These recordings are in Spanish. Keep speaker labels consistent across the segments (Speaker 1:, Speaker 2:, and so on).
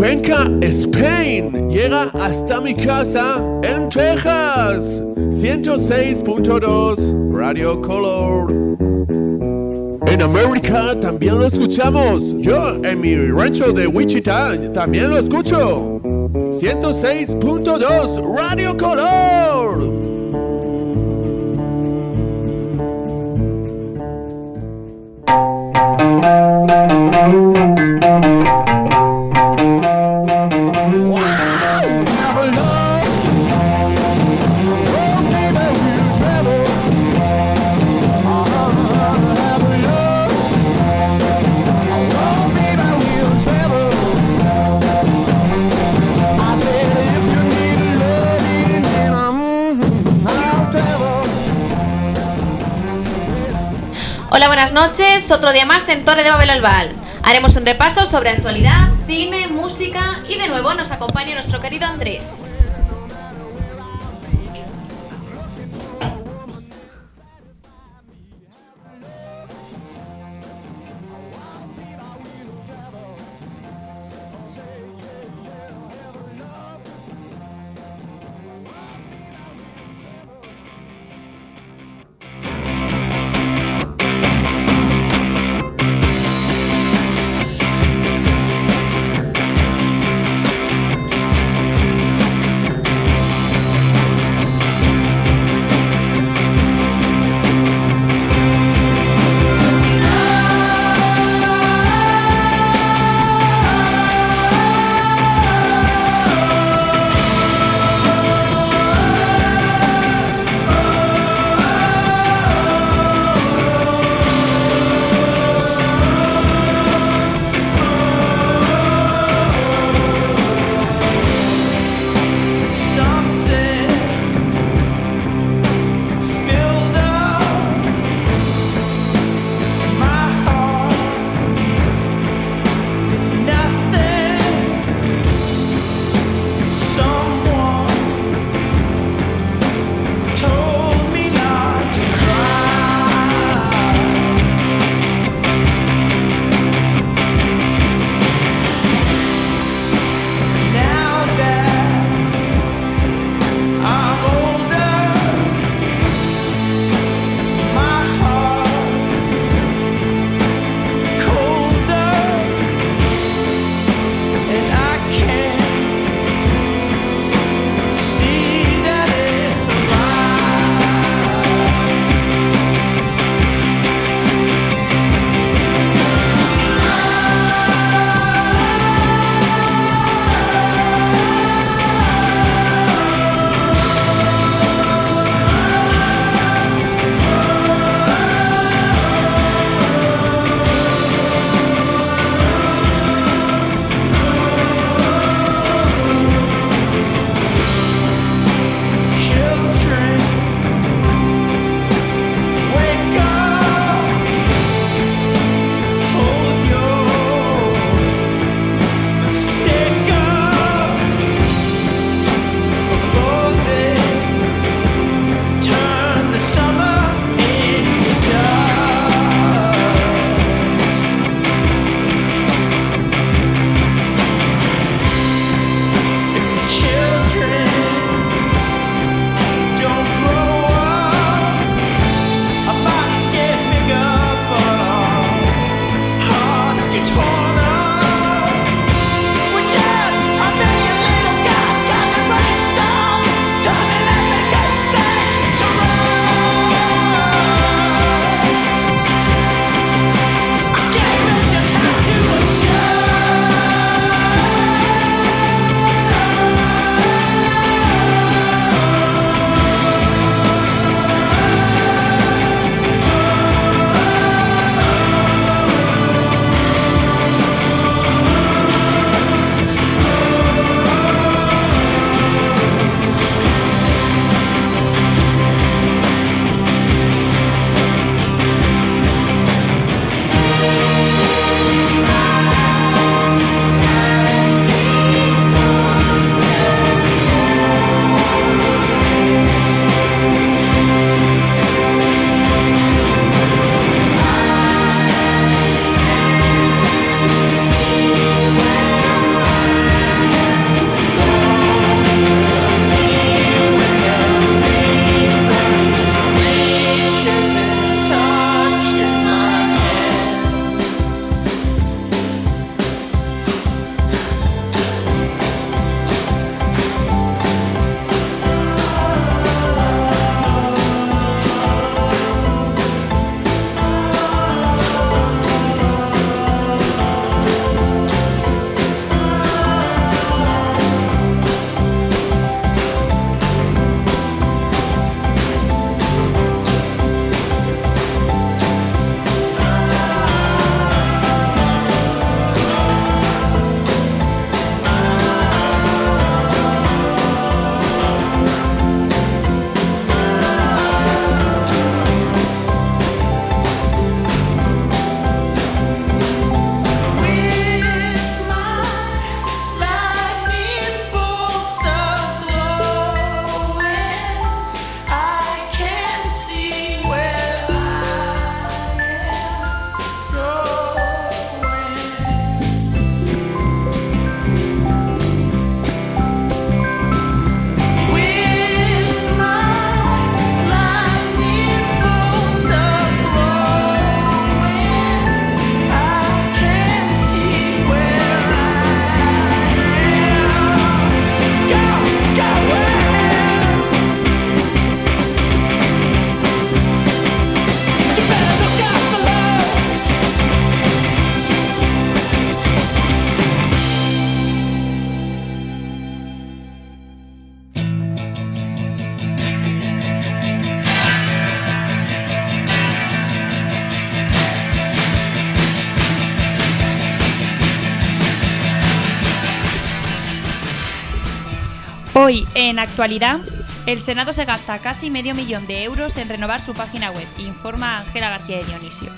Speaker 1: Cuenca, Spain. Llega hasta mi casa en Texas. 106.2 Radio Color. En América también lo escuchamos. Yo en mi rancho de Wichita también lo escucho. 106.2 Radio Color.
Speaker 2: Noches. Otro día más en Torre de Babel Albal. Haremos un repaso sobre actualidad, cine, música y de nuevo nos acompaña nuestro querido Andrés.
Speaker 3: En actualidad, el Senado se gasta casi medio millón de euros en renovar su página web, informa Ángela García de Dionisio.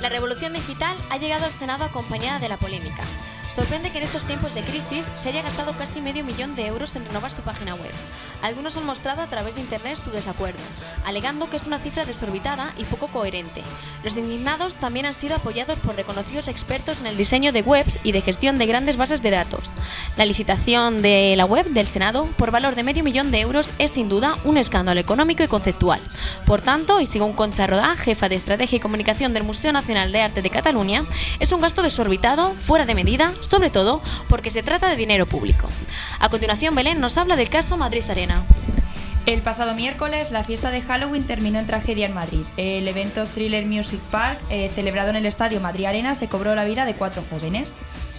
Speaker 2: La revolución digital ha llegado al Senado acompañada de la polémica. Sorprende que en estos tiempos de crisis se haya gastado casi medio millón de euros en renovar su página web. Algunos han mostrado a través de Internet su desacuerdo, alegando que es una cifra desorbitada y poco coherente. Los indignados también han sido apoyados por reconocidos expertos en el diseño de webs y de gestión de grandes bases de datos. La licitación de la web del Senado por valor de medio millón de euros es sin duda un escándalo económico y conceptual. Por tanto, y según Concha Rodá, jefa de Estrategia y Comunicación del Museo Nacional de Arte de Cataluña, es un gasto desorbitado, fuera de medida, sobre todo porque se trata de dinero público. A continuación, Belén nos habla del caso Madrid Arena.
Speaker 3: El pasado miércoles, la fiesta de Halloween terminó en tragedia en Madrid. El evento Thriller Music Park, eh, celebrado en el estadio Madrid Arena, se cobró la vida de cuatro jóvenes.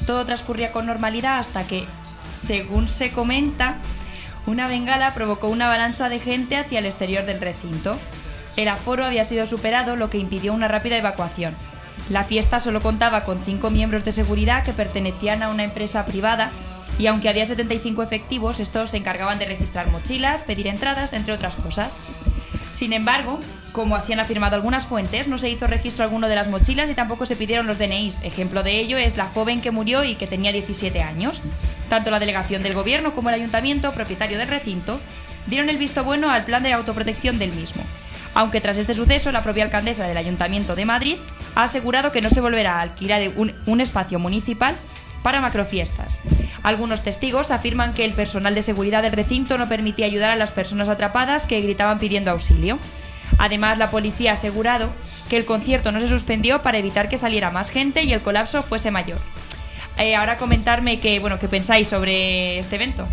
Speaker 3: Todo transcurría con normalidad hasta que, según se comenta, una bengala provocó una avalancha de gente hacia el exterior del recinto. El aforo había sido superado, lo que impidió una rápida evacuación. La fiesta solo contaba con cinco miembros de seguridad que pertenecían a una empresa privada y aunque había 75 efectivos, estos se encargaban de registrar mochilas, pedir entradas, entre otras cosas. Sin embargo, como así han afirmado algunas fuentes, no se hizo registro alguno de las mochilas y tampoco se pidieron los DNIs. Ejemplo de ello es la joven que murió y que tenía 17 años. Tanto la delegación del gobierno como el ayuntamiento, propietario del recinto, dieron el visto bueno al plan de autoprotección del mismo. Aunque tras este suceso, la propia alcaldesa del Ayuntamiento de Madrid ha asegurado que no se volverá a alquilar un, espacio municipal para macrofiestas. Algunos testigos afirman que el personal de seguridad del recinto no permitía ayudar a las personas atrapadas que gritaban pidiendo auxilio. Además, la policía ha asegurado que el concierto no se suspendió para evitar que saliera más gente y el colapso fuese mayor. Eh, ahora comentarme qué bueno, qué pensáis sobre este evento.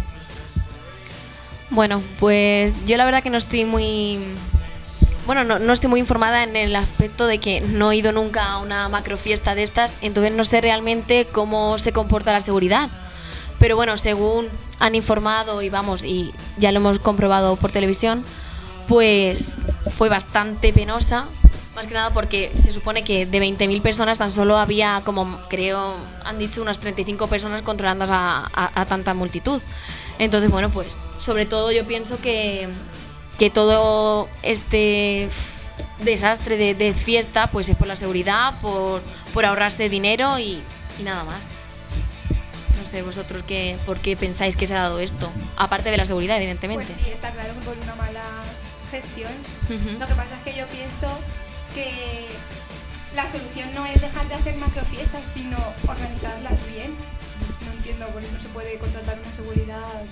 Speaker 2: Bueno, pues yo la verdad que no estoy muy bueno, no, no, estoy muy informada en el aspecto de que no he ido nunca a una macrofiesta de estas, entonces no sé realmente cómo se comporta la seguridad. Pero bueno, según han informado y vamos, y ya lo hemos comprobado por televisión, pues fue bastante penosa, más que nada porque se supone que de 20.000 personas tan solo había como, creo, han dicho unas 35 personas controlando a, a, a tanta multitud. Entonces, bueno, pues sobre todo yo pienso que que todo este desastre de, de, fiesta pues es por la seguridad, por, por ahorrarse dinero y, y, nada más. No sé, vosotros qué, por qué pensáis que se ha dado esto, aparte de la seguridad, evidentemente.
Speaker 4: Pues sí, está claro que por una mala gestión. Uh -huh. Lo que pasa es que yo pienso que la solución no es dejar de hacer macrofiestas, sino organizarlas bien. No entiendo por qué no se puede contratar una seguridad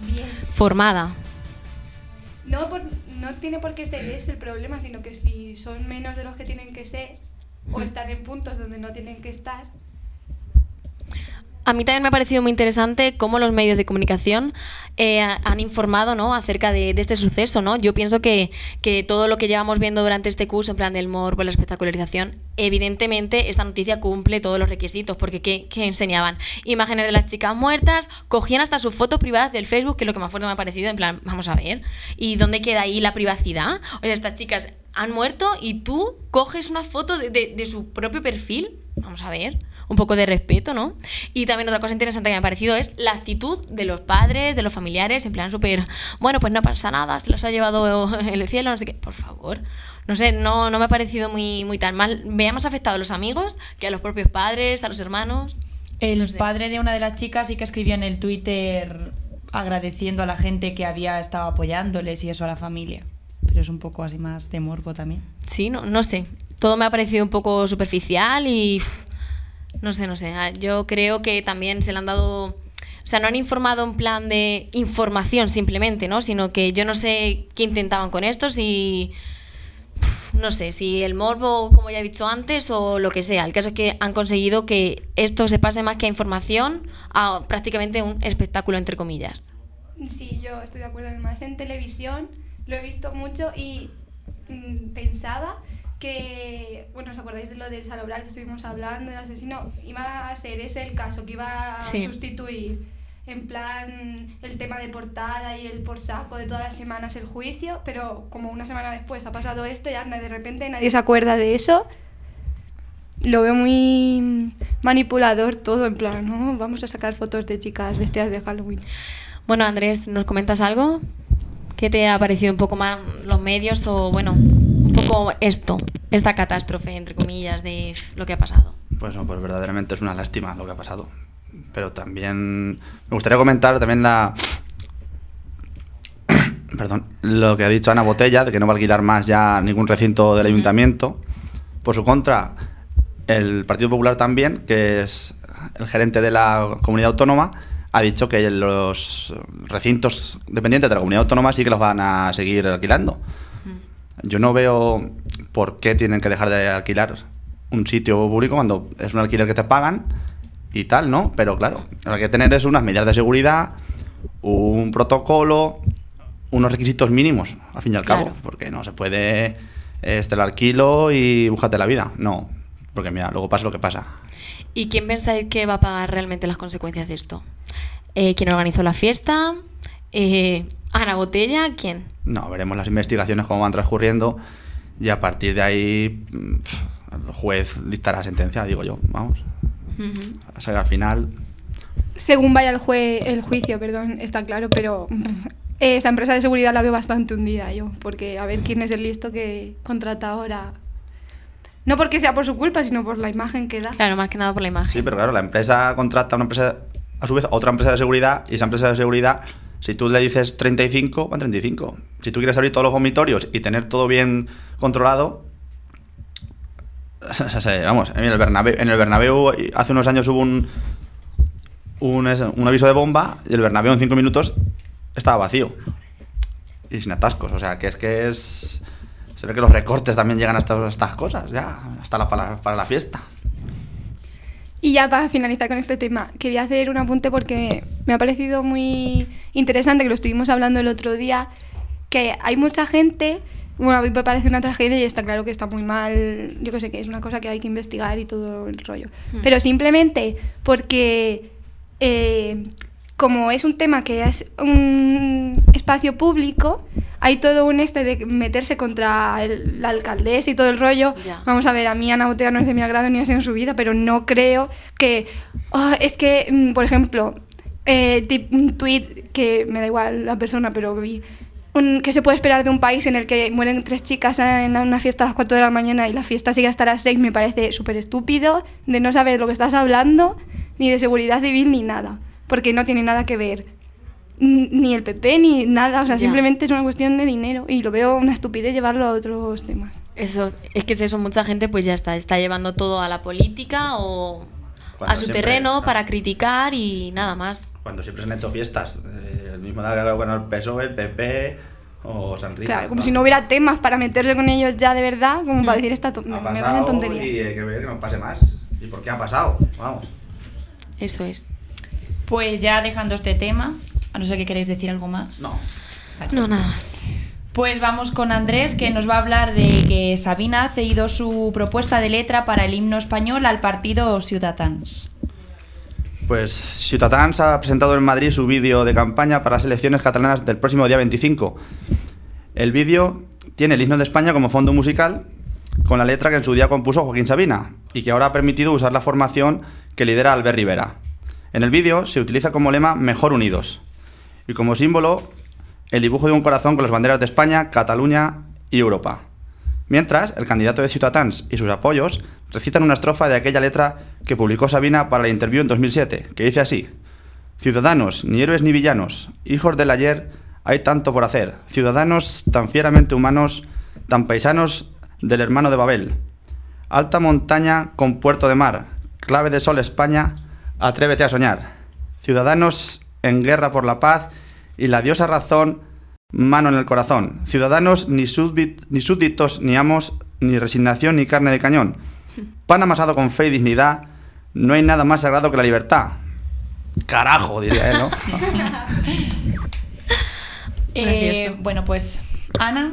Speaker 4: bien.
Speaker 2: Formada.
Speaker 4: No, por, no tiene por qué ser ese el problema, sino que si son menos de los que tienen que ser o están en puntos donde no tienen que estar.
Speaker 2: A mí también me ha parecido muy interesante cómo los medios de comunicación eh, han informado acerca de, este suceso. ¿no? Yo pienso que, que, todo lo que llevamos viendo durante este curso, en plan del morbo, la espectacularización, evidentemente esta noticia cumple todos los requisitos, porque ¿qué, enseñaban? Imágenes de las chicas muertas, cogían hasta sus fotos privadas del Facebook, que es lo que más fuerte me ha parecido, en plan, vamos a ver, ¿y dónde queda ahí la privacidad? O sea, estas chicas han muerto y tú coges una foto de, de su propio perfil, vamos a ver un poco de respeto, ¿no? Y también otra cosa interesante que me ha parecido es la actitud de los padres, de los familiares, en plan súper, bueno, pues no pasa nada, se los ha llevado el cielo, no sé qué, por favor. No sé, no, no me ha parecido muy, muy tan mal. Me ha más afectado a los amigos que a los propios padres, a los hermanos.
Speaker 3: El no sé. padre de una de las chicas sí que escribió en el Twitter agradeciendo a la gente que había estado apoyándoles y eso a la familia. Pero es un poco así más de morbo también.
Speaker 2: Sí, no, no sé. Todo me ha parecido un poco superficial y no sé, no sé. Ah, yo creo que también se le han dado. O sea, no han informado en plan de información simplemente, ¿no? Sino que yo no sé qué intentaban con esto, si. No sé, si el morbo, como ya he dicho antes, o lo que sea. El caso es que han conseguido que esto se pase más que a información a prácticamente un espectáculo, entre comillas.
Speaker 4: Sí, yo estoy de acuerdo. Además, en televisión lo he visto mucho y mmm, pensaba que, bueno, ¿os acordáis de lo del salobral que estuvimos hablando, del asesino? Iba a ser ese el caso, que iba a sí. sustituir en plan el tema de portada y el por saco de todas las semanas el juicio, pero como una semana después ha pasado esto, ya de repente nadie se acuerda de eso. Lo veo muy manipulador todo, en plan, ¿no? Vamos a sacar fotos de chicas vestidas de Halloween.
Speaker 2: Bueno, Andrés, ¿nos comentas algo? ¿Qué te ha parecido un poco más los medios o, bueno, poco esto, esta catástrofe, entre comillas, de lo que ha pasado?
Speaker 5: Pues no, pues verdaderamente es una lástima lo que ha pasado. Pero también me gustaría comentar también la... Perdón, lo que ha dicho Ana Botella, de que no va a alquilar más ya ningún recinto del ayuntamiento. Por su contra, el Partido Popular también, que es el gerente de la comunidad autónoma, ha dicho que los recintos dependientes de la comunidad autónoma sí que los van a seguir alquilando. Yo no veo por qué tienen que dejar de alquilar un sitio público cuando es un alquiler que te pagan y tal, ¿no? Pero claro, lo que hay que tener es unas medidas de seguridad, un protocolo, unos requisitos mínimos, al fin y al cabo, porque no se puede este el alquilo y búscate la vida, no, porque mira, luego pasa lo que pasa.
Speaker 2: ¿Y quién pensáis que va a pagar realmente las consecuencias de esto? Eh, ¿Quién organizó la fiesta? Eh, ¿Ana Botella? ¿Quién?
Speaker 5: No, veremos las investigaciones cómo van transcurriendo y a partir de ahí el juez dictará sentencia, digo yo, vamos. O sea, que al final
Speaker 4: Según vaya el, jue- el juicio, perdón, está claro, pero eh, esa empresa de seguridad la veo bastante hundida yo, porque a ver quién es el listo que contrata ahora. No porque sea por su culpa, sino por la imagen que da.
Speaker 2: Claro, más que nada por la imagen.
Speaker 5: Sí, pero claro, la empresa contrata a una empresa, a su vez, a otra empresa de seguridad, y esa empresa de seguridad, si tú le dices 35, van 35. Si tú quieres abrir todos los vomitorios y tener todo bien controlado, vamos, en el Bernabéu, en el Bernabéu hace unos años hubo un, un, un aviso de bomba y el Bernabéu en 5 minutos estaba vacío y sin atascos. O sea, que es que es... Se ve que los recortes también llegan hasta estas cosas, ya, hasta la, para, para la fiesta.
Speaker 4: Y ya para finalizar con este tema, quería hacer un apunte porque me ha parecido muy interesante, que lo estuvimos hablando el otro día, que hay mucha gente, bueno, a mí me parece una tragedia y está claro que está muy mal, yo que sé, que es una cosa que hay que investigar y todo el rollo.
Speaker 2: Hmm.
Speaker 4: Pero simplemente porque eh, como es un tema que es un espacio público, hay todo un este de meterse contra el- la alcaldesa y todo el rollo. Vamos a ver, a mí Ana Botella no es de mi agrado ni así en su vida, pero no creo que... ah, es que, mm, por ejemplo, eh, un tweet que me da igual la persona, pero que vi... un- ¿Qué se puede esperar de un país en el que mueren tres chicas en una fiesta a las 4 de la mañana y la fiesta sigue hasta las 6? Me parece súper estúpido de no saber lo que estás hablando, ni de seguridad civil, ni nada. Porque no tiene nada que ver ni el PP ni nada. O sea,
Speaker 2: Ya.
Speaker 4: simplemente es una cuestión de dinero y lo veo una estupidez llevarlo a otros temas.
Speaker 2: Eso, es que es eso, mucha gente pues ya está, está llevando todo a la política o
Speaker 5: Cuando
Speaker 2: a su
Speaker 5: siempre-
Speaker 2: terreno para criticar y nada más.
Speaker 5: Cuando siempre se han hecho fiestas, eh, el mismo da bueno, el PSOE, el PP o San Rita.
Speaker 4: Claro, como si no hubiera temas para meterse con ellos ya de verdad, como para
Speaker 2: Mm.
Speaker 4: decir esta to- me, me tontería.
Speaker 5: y hay que ver que no pase más. ¿Y por qué ha pasado? Vamos.
Speaker 2: Eso es.
Speaker 3: Pues ya dejando este tema, a no ser que queréis decir algo más.
Speaker 5: No.
Speaker 2: No, nada más.
Speaker 3: Pues vamos con Andrés, que nos va a hablar de que Sabina ha cedido su propuesta de letra para el himno español al partido Ciudadans.
Speaker 5: Pues Ciutadans ha presentado en Madrid su vídeo de campaña para las elecciones catalanas del próximo día 25. El vídeo tiene el himno de España como fondo musical, con la letra que en su día compuso Joaquín Sabina, y que ahora ha permitido usar la formación que lidera Albert Rivera. En el vídeo se utiliza como lema Mejor Unidos, y como símbolo el dibujo de un corazón con las banderas de España, Cataluña y Europa. Mientras, el candidato de Ciutadans y sus apoyos recitan una estrofa de aquella letra que publicó Sabina para la Interview en 2007, que dice así: Ciudadanos, ni héroes ni villanos, hijos del ayer, hay tanto por hacer. Ciudadanos tan fieramente humanos, tan paisanos del hermano de Babel. Alta montaña con puerto de mar, clave de sol España, atrévete a soñar. Ciudadanos en guerra por la paz y la diosa razón, mano en el corazón. Ciudadanos ni, súbdit- ni súbditos ni amos, ni resignación ni carne de cañón. Pan amasado con fe y dignidad, no hay nada más sagrado que la libertad. Carajo, diría él, ¿no?
Speaker 3: Eh, bueno, pues Ana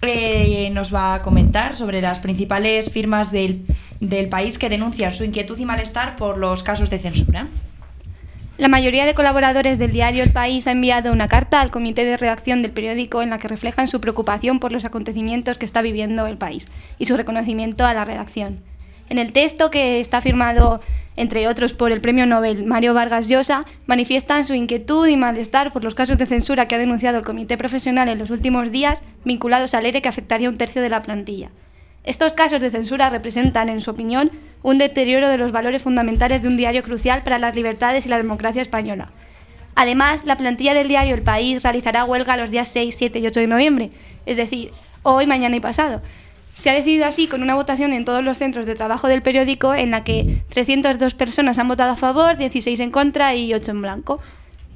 Speaker 3: eh, nos va a comentar sobre las principales firmas del, del país que denuncian su inquietud y malestar por los casos de censura.
Speaker 4: La mayoría de colaboradores del diario El País ha enviado una carta al comité de redacción del periódico en la que reflejan su preocupación por los acontecimientos que está viviendo el país y su reconocimiento a la redacción. En el texto, que está firmado, entre otros, por el premio Nobel Mario Vargas Llosa, manifiestan su inquietud y malestar por los casos de censura que ha denunciado el comité profesional en los últimos días vinculados al ERE que afectaría un tercio de la plantilla. Estos casos de censura representan, en su opinión, un deterioro de los valores fundamentales de un diario crucial para las libertades y la democracia española. Además, la plantilla del diario El País realizará huelga los días 6, 7 y 8 de noviembre, es decir, hoy, mañana y pasado. Se ha decidido así con una votación en todos los centros de trabajo del periódico en la que 302 personas han votado a favor, 16 en contra y 8 en blanco,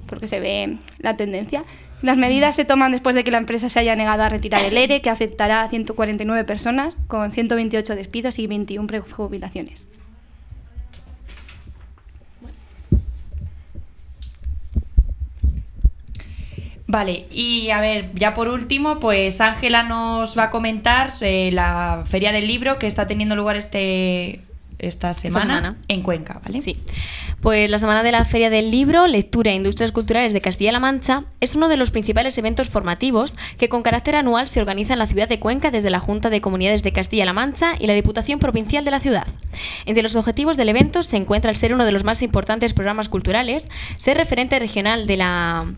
Speaker 4: porque se ve la tendencia. Las medidas se toman después de que la empresa se haya negado a retirar el ERE, que afectará a 149 personas, con 128 despidos y 21 prejubilaciones.
Speaker 3: Vale, y a ver, ya por último, pues Ángela nos va a comentar eh, la Feria del Libro que está teniendo lugar este esta semana,
Speaker 2: semana.
Speaker 3: en Cuenca, ¿vale?
Speaker 2: Sí. Pues la Semana de la Feria del Libro, Lectura e Industrias Culturales de Castilla-La Mancha es uno de los principales eventos formativos que con carácter anual se organiza en la ciudad de Cuenca desde la Junta de Comunidades de Castilla-La Mancha y la Diputación Provincial de la ciudad. Entre los objetivos del evento se encuentra el ser uno de los más importantes programas culturales, ser referente regional de la...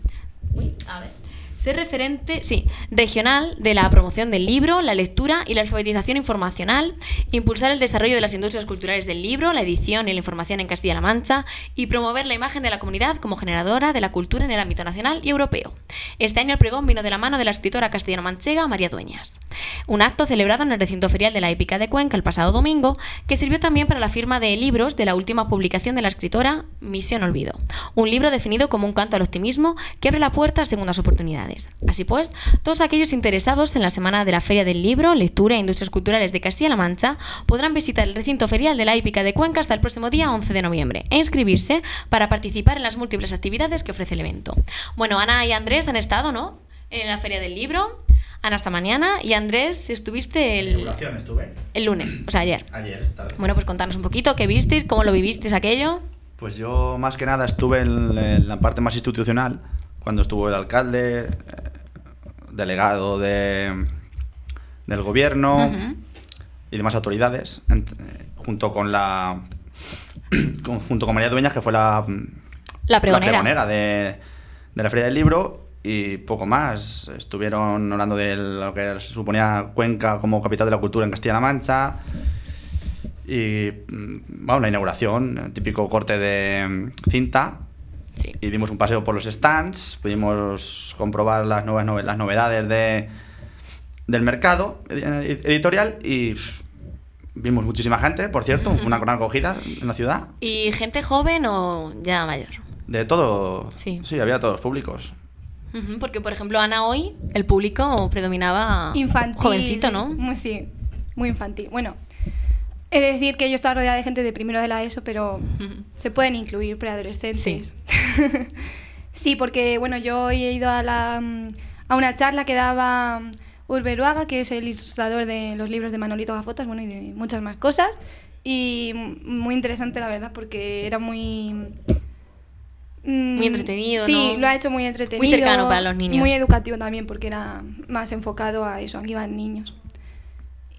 Speaker 2: Uy, a ver ser referente, sí, regional de la promoción del libro, la lectura y la alfabetización informacional, impulsar el desarrollo de las industrias culturales del libro, la edición y la información en Castilla-La Mancha y promover la imagen de la comunidad como generadora de la cultura en el ámbito nacional y europeo. Este año el pregón vino de la mano de la escritora castellano-manchega María Dueñas. Un acto celebrado en el recinto ferial de la Épica de Cuenca el pasado domingo, que sirvió también para la firma de libros de la última publicación de la escritora Misión Olvido, un libro definido como un canto al optimismo que abre la puerta a segundas oportunidades. Así pues, todos aquellos interesados en la semana de la Feria del Libro, Lectura e Industrias Culturales de Castilla-La Mancha podrán visitar el recinto ferial de la Hípica de Cuenca hasta el próximo día 11 de noviembre e inscribirse para participar en las múltiples actividades que ofrece el evento. Bueno, Ana y Andrés han estado, ¿no? En la Feria del Libro. Ana hasta mañana y Andrés estuviste el,
Speaker 5: estuve.
Speaker 2: el lunes, o sea, ayer.
Speaker 5: Ayer, tarde.
Speaker 2: Bueno, pues contanos un poquito qué visteis, cómo lo vivisteis aquello.
Speaker 5: Pues yo más que nada estuve en, en la parte más institucional, cuando estuvo el alcalde, eh, delegado de, del gobierno y demás autoridades, eh, junto con la con- junto con María Dueñas, que fue la,
Speaker 2: La pregonera.
Speaker 5: de, de la Feria del Libro, y poco más. Estuvieron hablando de lo que se suponía Cuenca como capital de la cultura en Castilla-La Mancha. Y, mm, bueno, la inauguración, típico corte de mm, cinta,
Speaker 2: Sí.
Speaker 5: y dimos un paseo por los stands, pudimos comprobar las nuevas las novedades de, del mercado edi- editorial y pff, vimos muchísima gente, por cierto, fue una gran acogida en la ciudad.
Speaker 2: ¿Y gente joven o ya mayor?
Speaker 5: De todo,
Speaker 2: Sí.
Speaker 5: había todos públicos.
Speaker 2: Ujú, Porque, por ejemplo, Ana hoy, el público predominaba
Speaker 4: Infantil.
Speaker 2: jovencito, ¿no?
Speaker 4: Muy, sí, muy infantil. Bueno, he de decir que yo estaba rodeada de gente de primero de la ESO, pero se pueden incluir preadolescentes. Sí. porque bueno, yo hoy he ido a, la, mm, a una charla que daba mm, Urberuaga, que es el ilustrador de los libros de Manolito Gafotas, bueno, y de muchas más cosas. Y mm, muy interesante, la verdad, porque era muy... mm,
Speaker 2: Muy entretenido,
Speaker 4: Sí,
Speaker 2: ¿no?
Speaker 4: lo ha hecho muy entretenido.
Speaker 2: Muy cercano para los niños.
Speaker 4: Muy educativo también, porque era más enfocado a eso, aquí van niños.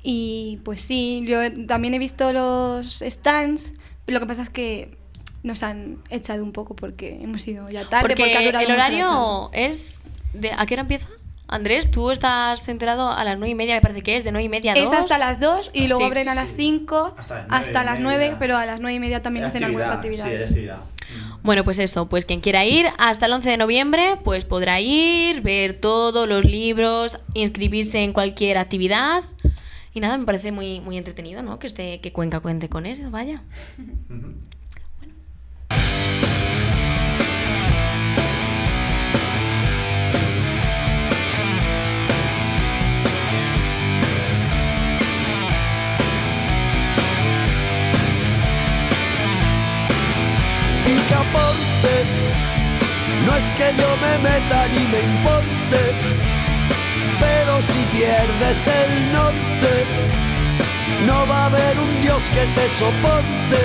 Speaker 4: Y pues sí, yo también he visto los stands, lo que pasa es que nos han echado un poco porque hemos ido ya tarde.
Speaker 2: porque
Speaker 4: ha durado
Speaker 2: el horario es... De, ¿A qué hora empieza? Andrés, tú estás enterado a las nueve y media, me parece que es, de nueve y media a
Speaker 4: charla.
Speaker 2: dos.
Speaker 4: Es hasta las 2 y luego
Speaker 2: Sí.
Speaker 4: abren a las 5
Speaker 5: Hasta
Speaker 4: hasta,
Speaker 5: las nueve y
Speaker 4: las 9,
Speaker 5: media.
Speaker 4: pero a las 9 y media también hacen algunas actividades.
Speaker 2: Bueno, pues eso, pues quien quiera ir hasta el 11 de noviembre, pues podrá ir, ver todos los libros, inscribirse en cualquier actividad. Y nada, me parece muy, muy entretenido, ¿no? Que, esté, que Cuenca cuente con eso, vaya.
Speaker 6: No es que yo me meta ni me importe, pero si pierdes el norte, no va a haber un Dios que te soporte.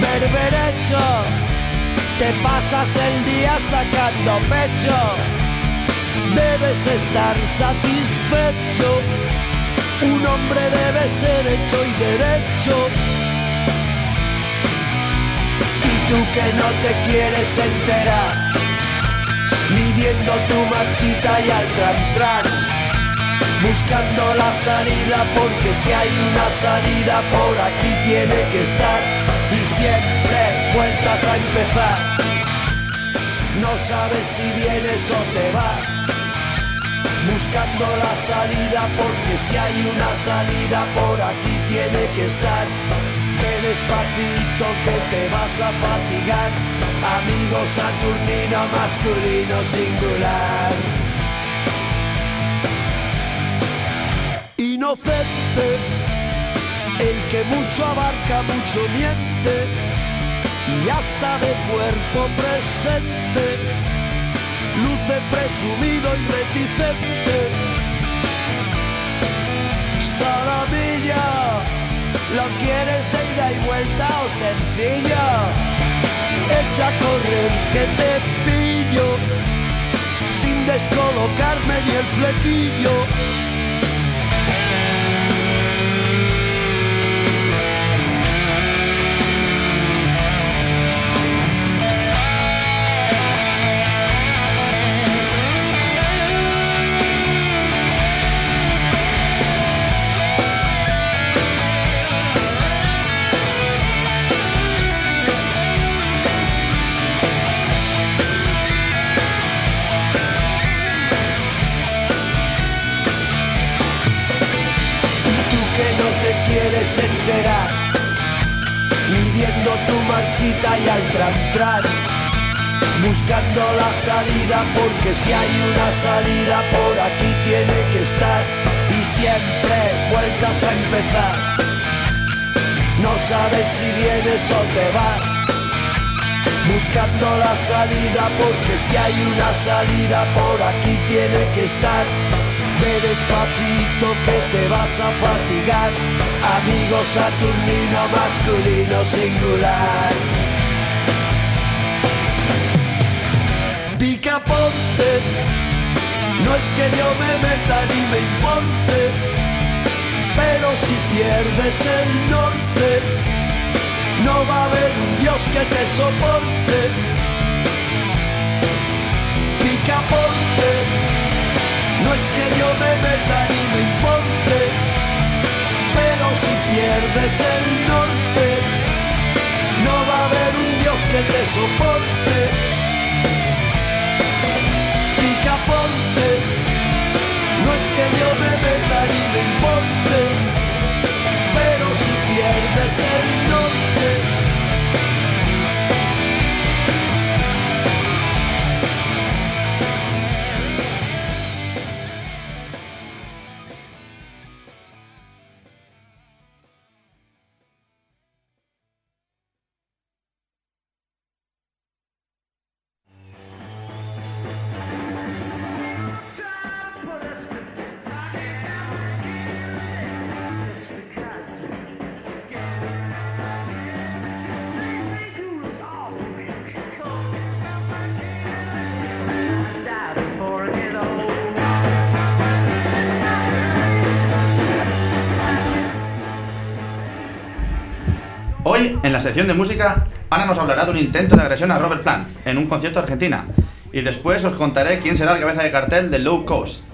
Speaker 6: Berberecho, te pasas el día sacando pecho, debes estar satisfecho Un hombre debe ser hecho y derecho. Tú que no te quieres enterar, midiendo tu marchita y al tran buscando la salida porque si hay una salida por aquí tiene que estar y siempre vueltas a empezar. No sabes si vienes o te vas buscando la salida porque si hay una salida por aquí tiene que estar. Ven despacito que te vas a fatigar, amigo saturnino masculino singular. Inocente, el que mucho abarca, mucho miente y hasta de cuerpo presente luce presumido y reticente. Salamilla, ¿lo quieres de ida y vuelta o sencilla? Echa a correr que te pillo, sin descolocarme ni el flequillo. Vienes o te vas, buscando la salida porque si hay una salida por aquí tiene que estar. Ve despacito que te vas a fatigar, amigo saturnino masculino singular. Picaponte, no es que yo me meta ni me imponte, pero si pierdes el norte, no va a haber un Dios que te soporte. Picaponte no es que yo me meta ni me importe, pero si pierdes el norte, no va a haber un Dios que te soporte.
Speaker 5: Sección de música, Ana nos hablará de un intento de agresión a Robert Plant en un concierto de Argentina. Y después os contaré quién será el cabeza de cartel de Low Coast.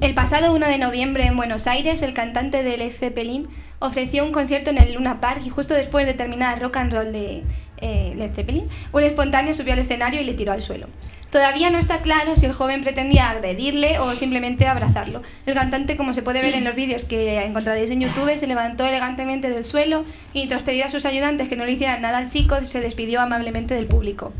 Speaker 4: El pasado 1 de noviembre en Buenos Aires, el cantante de Led Zeppelin ofreció un concierto en el Luna Park y justo después de terminar Rock and Roll de eh, Led Zeppelin, un espontáneo subió al escenario y le tiró al suelo. Todavía no está claro si el joven pretendía agredirle o simplemente abrazarlo. El cantante, como se puede ver en los vídeos que encontraréis en YouTube, se levantó elegantemente del suelo y tras pedir a sus ayudantes que no le hicieran nada al chico, se despidió amablemente del público.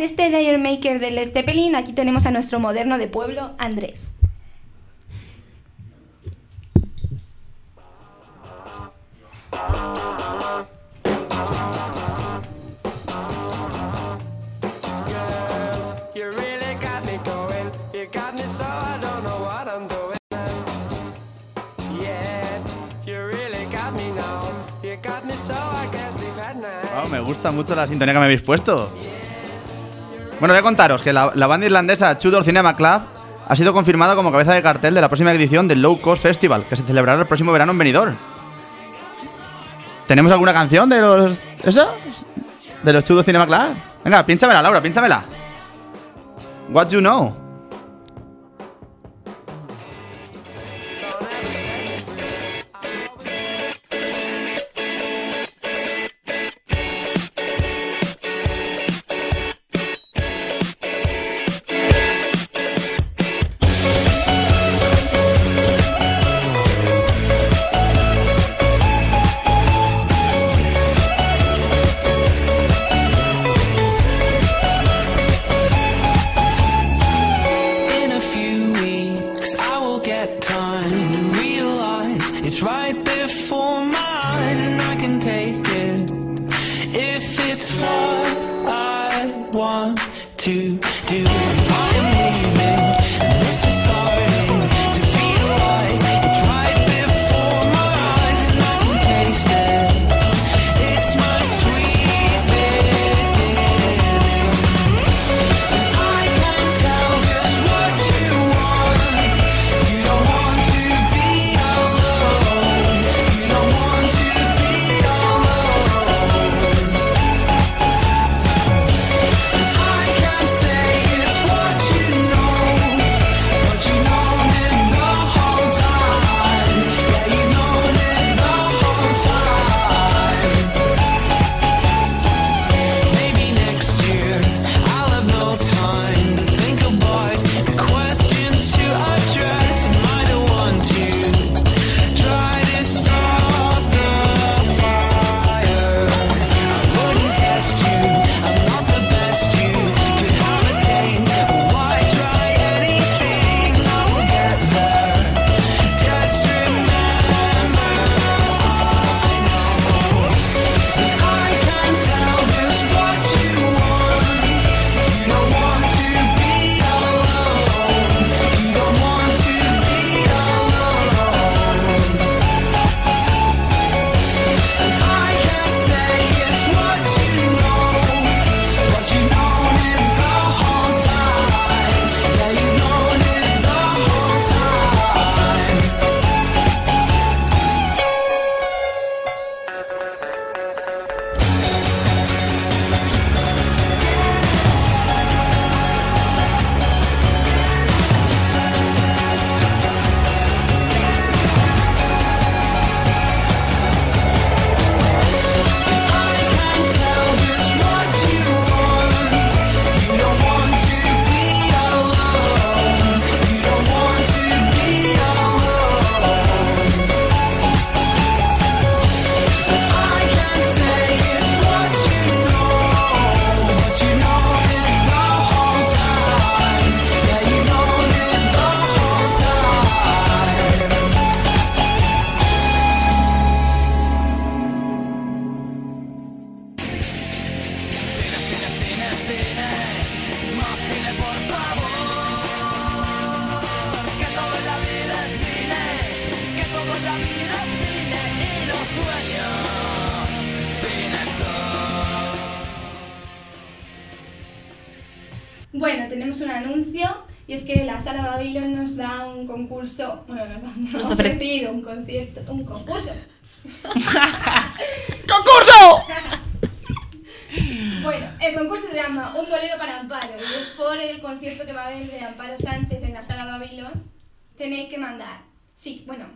Speaker 4: Este Layer Maker de Led Zeppelin, aquí tenemos a nuestro moderno de pueblo, Andrés.
Speaker 7: Oh, me gusta mucho la sintonía que me habéis puesto. Bueno, voy a contaros que la, banda irlandesa Tudor Cinema Club ha sido confirmada como cabeza de cartel de la próxima edición del Low Cost Festival, que se celebrará el próximo verano en Benidorm. ¿Tenemos alguna canción de los. ¿Esa? De los Tudor Cinema Club? Venga, pínchamela, Laura, pínchamela. What you know?
Speaker 4: Babylon nos da un concurso, bueno, nos, da, nos,
Speaker 2: Nos
Speaker 4: ha
Speaker 2: ofre-
Speaker 4: ofrecido un concierto, un concurso.
Speaker 7: ¡Concurso!
Speaker 4: Bueno, el concurso se llama Un bolero para Amparo y es por el concierto que va a haber de Amparo Sánchez en la Sala Babylon. Tenéis que mandar, sí, bueno,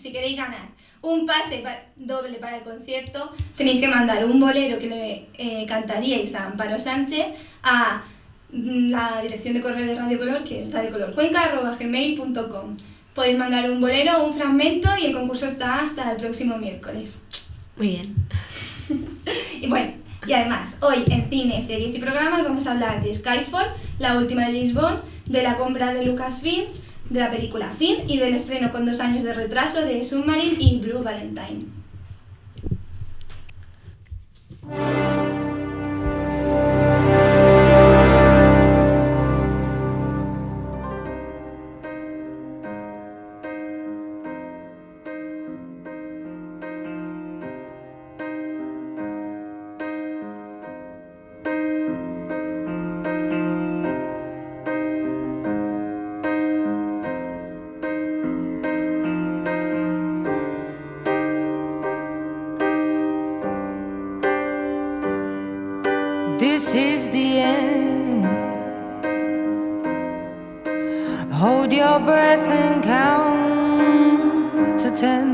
Speaker 4: si queréis ganar un pase pa- doble para el concierto, tenéis que mandar un bolero que le eh, cantaríais a Amparo Sánchez a la dirección de correo de Radio Color, que es radiocolorcuenca.gmail.com. Podéis mandar un bolero o un fragmento y el concurso está hasta el próximo miércoles.
Speaker 2: Muy bien.
Speaker 4: Y bueno, Y además, hoy en cine, series y programas vamos a hablar de Skyfall, la última de James Bond, de la compra de Lucasfilms, de la película Finn y del estreno con dos años de retraso de Submarine y Blue Valentine.
Speaker 8: Breath and count to ten.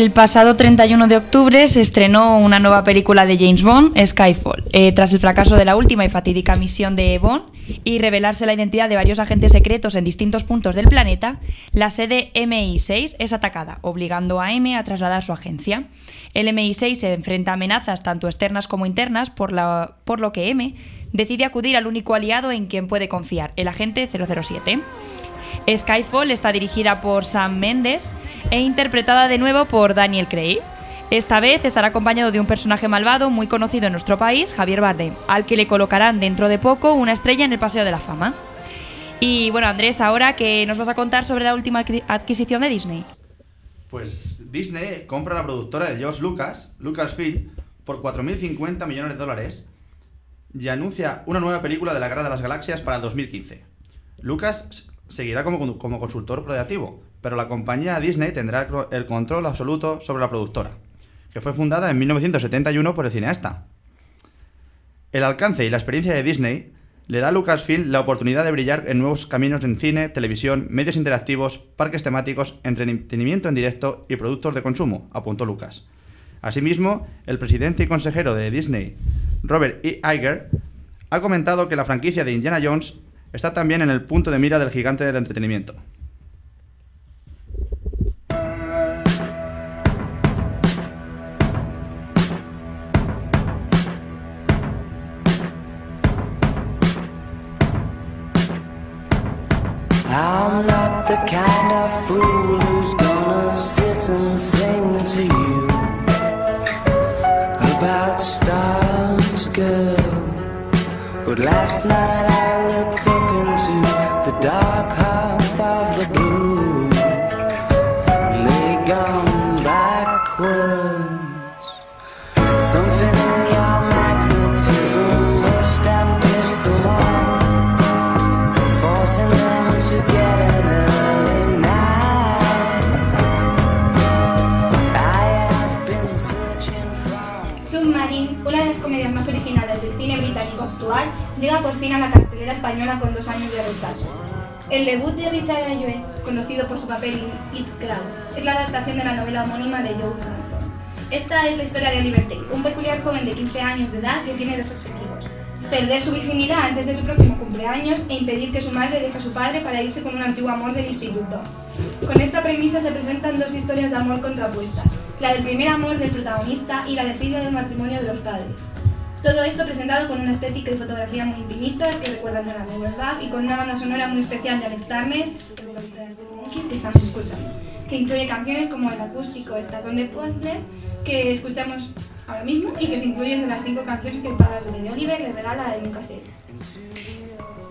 Speaker 3: El pasado 31 de octubre se estrenó una nueva película de James Bond, Skyfall. Eh, tras el fracaso de la última y fatídica misión de Bond y revelarse la identidad de varios agentes secretos en distintos puntos del planeta, la sede MI6 es atacada, obligando a M a trasladar su agencia. El MI6 se enfrenta a amenazas tanto externas como internas, por, por lo que M decide acudir al único aliado en quien puede confiar, el agente 007. Skyfall está dirigida por Sam Mendes e interpretada de nuevo por Daniel Craig. Esta vez estará acompañado de un personaje malvado muy conocido en nuestro país, Javier Bardem, al que le colocarán dentro de poco una estrella en el Paseo de la Fama. Y bueno, Andrés, ahora que nos vas a contar sobre la última adqui- adquisición de Disney.
Speaker 5: Pues Disney compra la productora de George Lucas, Lucasfilm, por 4.050 millones de dólares y anuncia una nueva película de la Guerra de las Galaxias para el 2015. Lucas seguirá como, consultor creativo, pero la compañía Disney tendrá el control absoluto sobre la productora, que fue fundada en 1971 por el cineasta. El alcance y la experiencia de Disney le da a Lucasfilm la oportunidad de brillar en nuevos caminos en cine, televisión, medios interactivos, parques temáticos, entretenimiento en directo y productos de consumo, apuntó Lucas. Asimismo, el presidente y consejero de Disney, Robert E. Iger, ha comentado que la franquicia de Indiana Jones está también en el punto de mira del gigante del entretenimiento.
Speaker 9: I'm not the kind of fool who's gonna sit and sing to you about stars, girl. But last night I dark.
Speaker 4: Submarine, una de las comedias más originales del cine británico actual, llega por fin a la cartelera española con dos años de retraso. El debut de Richard Ayoade, conocido por su papel en It Crowd, es la adaptación de la novela homónima de Joe Johnson. Esta es la historia de Oliver un peculiar joven de 15 años de edad que tiene dos objetivos. Perder su virginidad antes de su próximo cumpleaños e impedir que su madre deje a su padre para irse con un antiguo amor del instituto. Con esta premisa se presentan dos historias de amor contrapuestas, la del primer amor del protagonista y la desilio del matrimonio de los padres. Todo esto presentado con una estética y fotografía muy intimistas que recuerdan a la verdad y con una banda sonora muy especial de Alex Turner, que estamos escuchando, que incluye canciones como el acústico Estación de Puzzle, que escuchamos ahora mismo y que se incluyen de las cinco canciones que el padre de Oliver le regala en un.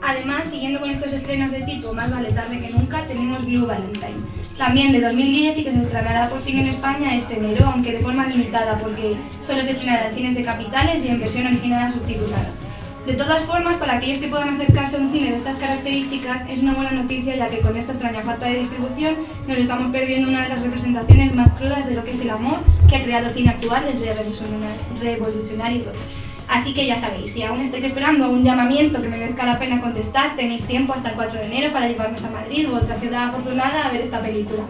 Speaker 4: Además, siguiendo con estos estrenos de tipo más vale tarde que nunca, tenemos Blue Valentine, también de 2010 y que se estrenará por fin en España este enero, aunque de forma limitada porque solo se estrenará en cines de capitales y en versión original subtitulada. De todas formas, para aquellos que puedan acercarse a un cine de estas características, es una buena noticia ya que con esta extraña falta de distribución nos estamos perdiendo una de las representaciones más crudas de lo que es el amor que ha creado el cine actual desde Revolucionar- Revolutionary Road. Así que ya sabéis, si aún estáis esperando un llamamiento que merezca la pena contestar, tenéis tiempo hasta el 4 de enero para llevarnos a Madrid u otra ciudad afortunada a ver esta película.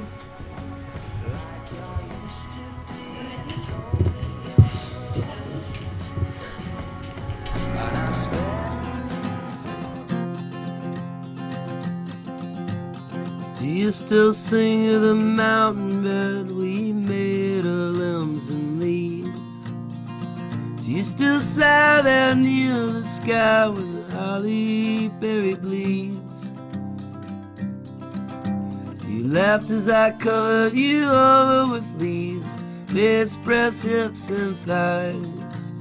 Speaker 9: You still sat there near the sky where the holly berry bleeds? You laughed as I covered you over with leaves, bedspreads, hips, and thighs.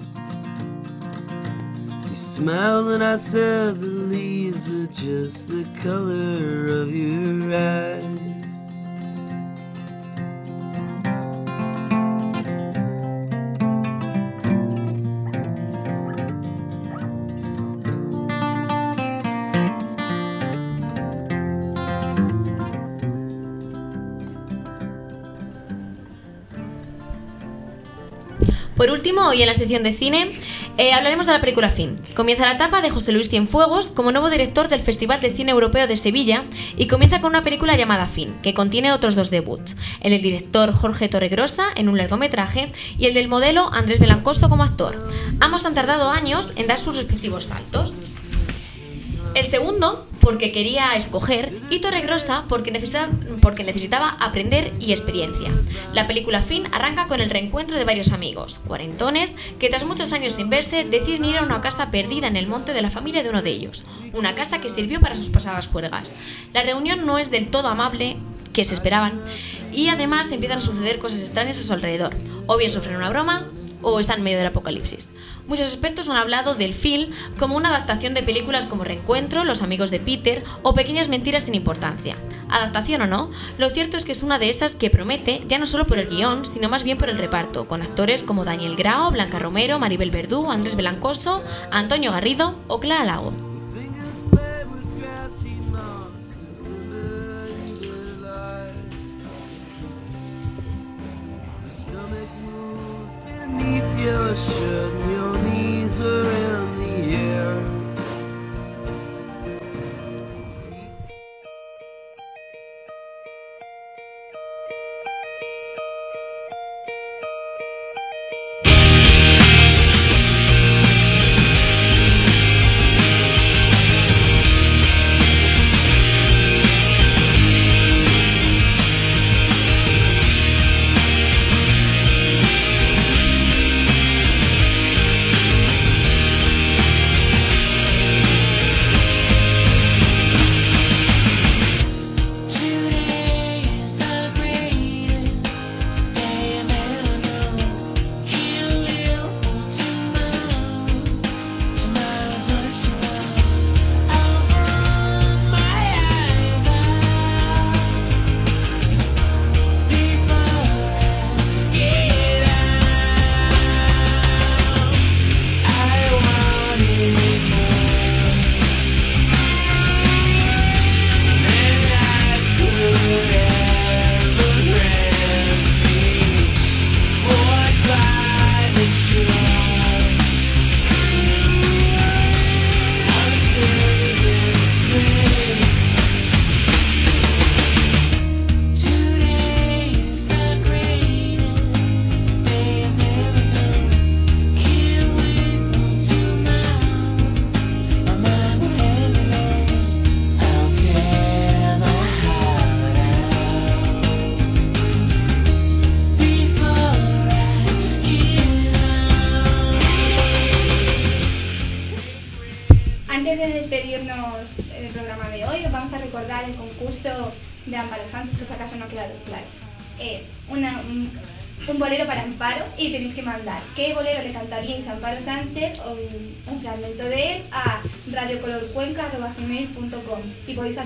Speaker 9: You smiled when I said the leaves were just the color of your eyes.
Speaker 2: Último, hoy en la sección de cine eh, hablaremos de la película Fin. Comienza la etapa de José Luis Cienfuegos como nuevo director del Festival de Cine Europeo de Sevilla y comienza con una película llamada Fin, que contiene otros dos debuts, el del director Jorge Torregrosa en un largometraje y el del modelo Andrés Belancoso como actor. Ambos han tardado años en dar sus respectivos saltos. El segundo, porque quería escoger, y Torregrosa, porque, necesita- porque necesitaba aprender y experiencia. La película Fin arranca con el reencuentro de varios amigos, cuarentones, que tras muchos años sin verse deciden ir a una casa perdida en el monte de la familia de uno de ellos, una casa que sirvió para sus pasadas juergas. La reunión no es del todo amable que se esperaban y además empiezan a suceder cosas extrañas a su alrededor, o bien sufren una broma o están en medio del apocalipsis. Muchos expertos han hablado del film como una adaptación de películas como Reencuentro, Los amigos de Peter o Pequeñas mentiras sin importancia. Adaptación o no, lo cierto es que es una de esas que promete ya no solo por el guion, sino más bien por el reparto, con actores como Daniel Grao, Blanca Romero, Maribel Verdú, Andrés Belancoso, Antonio Garrido o Clara Lago.
Speaker 9: And your knees were in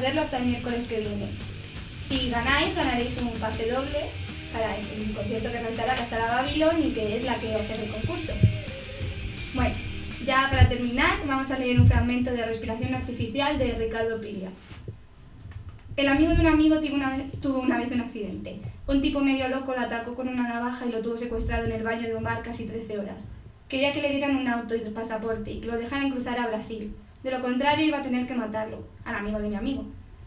Speaker 4: hacerlo hasta el miércoles que viene. Si ganáis, ganaréis un pase doble para este concierto que realizará la Sala Babilón y que es la que hace el concurso. Bueno, ya para terminar, vamos a leer un fragmento de Respiración Artificial de Ricardo Piria. El amigo de un amigo tuvo una, vez, tuvo una vez un accidente. Un tipo medio loco lo atacó con una navaja y lo tuvo secuestrado en el baño de un bar casi 13 horas. Quería que le dieran un auto y pasaporte y que lo dejaran cruzar a Brasil. De lo contrario, iba a tener que matarlo, al amigo de mi amigo.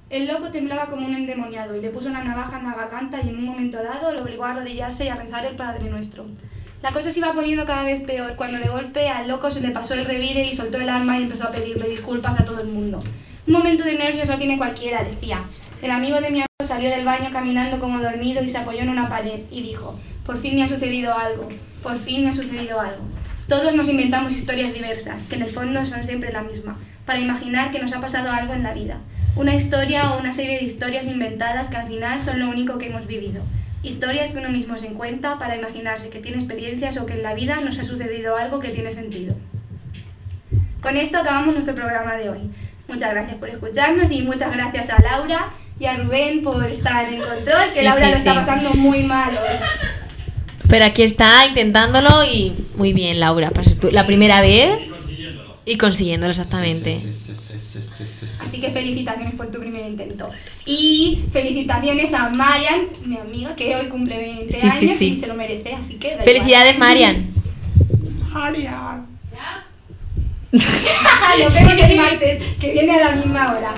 Speaker 4: El loco temblaba como un endemoniado y le puso una navaja en la garganta y en un momento dado lo obligó a arrodillarse y a rezar el Padre Nuestro. La cosa se iba poniendo cada vez peor cuando de golpe al loco se le pasó el revire y soltó el arma y empezó a pedirle disculpas a todo el mundo. Un momento de nervios no tiene cualquiera, decía. El amigo de mi amigo salió del baño caminando como dormido y se apoyó en una pared y dijo, por fin me ha sucedido algo, por fin me ha sucedido algo. Todos nos inventamos historias diversas, que en el fondo son siempre la misma, para imaginar que nos ha pasado algo en la vida. Una historia o una serie de historias inventadas que al final son lo único que hemos vivido. Historias que uno mismo se cuenta para imaginarse que tiene experiencias o que en la vida nos ha sucedido algo que tiene sentido. Con esto acabamos nuestro programa de hoy. Muchas gracias por escucharnos y muchas gracias a Laura y a Rubén por estar en control, que
Speaker 2: Sí,
Speaker 4: Laura
Speaker 2: sí,
Speaker 4: lo está pasando muy mal hoy.
Speaker 2: Pero aquí está intentándolo y muy bien, Laura. para ser tú- La primera vez y consiguiéndolo exactamente.
Speaker 4: Así que felicitaciones por tu primer intento. Y felicitaciones a Marian, mi amiga, que hoy cumple 20
Speaker 2: Sí, sí,
Speaker 4: años
Speaker 2: sí.
Speaker 4: y se lo merece, así que da
Speaker 2: Felicidades,
Speaker 4: igual.
Speaker 2: Marian.
Speaker 4: Marian. Nos vemos el martes, que viene a la misma hora.